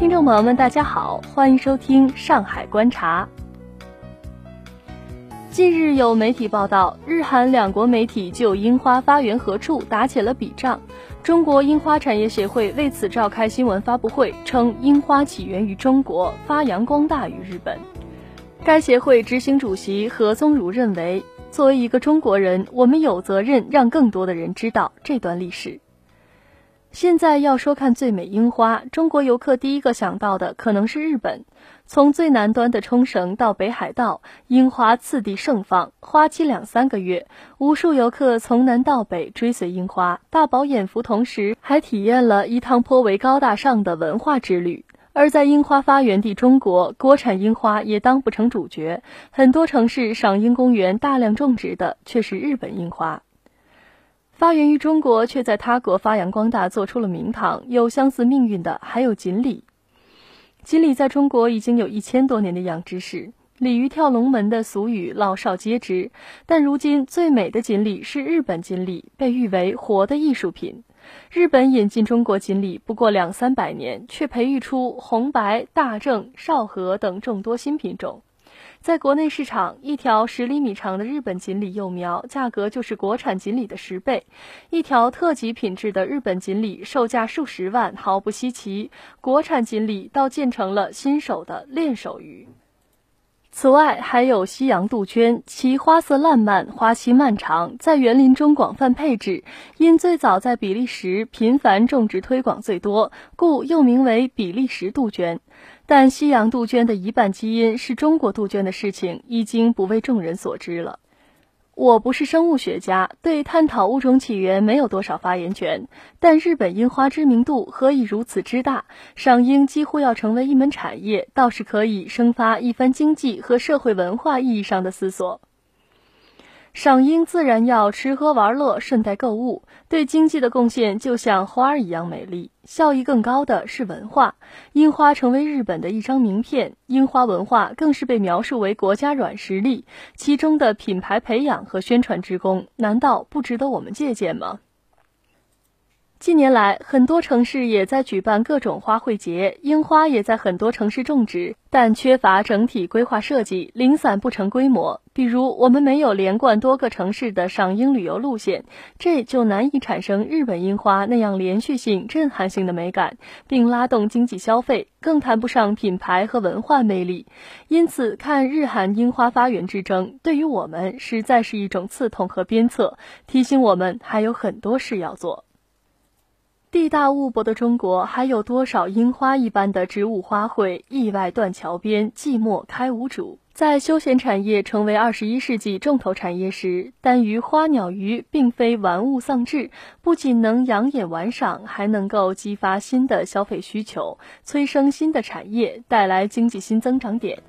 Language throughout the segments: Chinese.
听众朋友们，大家好，欢迎收听《上海观察》。近日有媒体报道，日韩两国媒体就樱花发源何处打起了笔仗。中国樱花产业协会为此召开新闻发布会，称樱花起源于中国，发扬光大于日本。该协会执行主席何宗儒认为，作为一个中国人，我们有责任让更多的人知道这段历史。现在要说看最美樱花，中国游客第一个想到的可能是日本。从最南端的冲绳到北海道，樱花次第盛放，花期两三个月。无数游客从南到北追随樱花，大饱眼福，同时还体验了一趟颇为高大上的文化之旅。而在樱花发源地中国，国产樱花也当不成主角，很多城市赏樱公园大量种植的却是日本樱花。发源于中国，却在他国发扬光大，做出了名堂。有相似命运的还有锦鲤。锦鲤在中国已经有一千多年的养殖史，鲤鱼跳龙门的俗语老少皆知。但如今最美的锦鲤是日本锦鲤，被誉为活的艺术品。日本引进中国锦鲤不过两三百年，却培育出红白、大正、少和等众多新品种。在国内市场，一条十厘米长的日本锦鲤幼苗价格就是国产锦鲤的十倍，一条特级品质的日本锦鲤售价数十万，毫不稀奇。国产锦鲤倒建成了新手的练手鱼。此外，还有西洋杜鹃，其花色烂漫，花期漫长，在园林中广泛配置，因最早在比利时频繁种植推广最多，故又名为比利时杜鹃。但西洋杜鹃的一半基因是中国杜鹃的事情，已经不为众人所知了。我不是生物学家，对探讨物种起源没有多少发言权。但日本樱花知名度何以如此之大？赏樱几乎要成为一门产业，倒是可以生发一番经济和社会文化意义上的思索。赏樱自然要吃喝玩乐，顺带购物，对经济的贡献就像花儿一样美丽。效益更高的是文化，樱花成为日本的一张名片，樱花文化更是被描述为国家软实力，其中的品牌培养和宣传之功，难道不值得我们借鉴吗？近年来，很多城市也在举办各种花卉节，樱花也在很多城市种植，但缺乏整体规划设计，零散不成规模。比如，我们没有连贯多个城市的赏樱旅游路线，这就难以产生日本樱花那样连续性、震撼性的美感，并拉动经济消费，更谈不上品牌和文化魅力。因此，看日韩樱花发源之争，对于我们实在是一种刺痛和鞭策，提醒我们还有很多事要做。地大物博的中国，还有多少樱花一般的植物花卉？意外断桥边，寂寞开无主。在休闲产业成为二十一世纪重头产业时，但于花鸟鱼并非玩物丧志，不仅能养眼玩赏，还能够激发新的消费需求，催生新的产业，带来经济新增长点。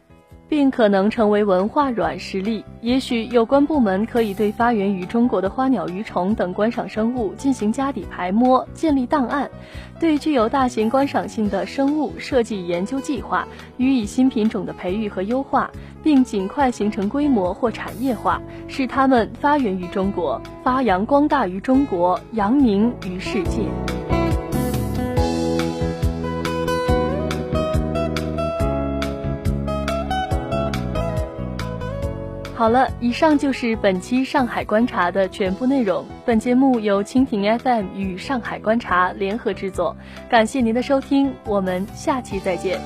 并可能成为文化软实力。也许有关部门可以对发源于中国的花鸟鱼虫等观赏生物进行家底排摸，建立档案，对具有大型观赏性的生物设计研究计划，予以新品种的培育和优化，并尽快形成规模或产业化，使它们发源于中国，发扬光大于中国，扬名于世界。好了，以上就是本期上海观察的全部内容。本节目由蜻蜓 FM 与上海观察联合制作，感谢您的收听，我们下期再见。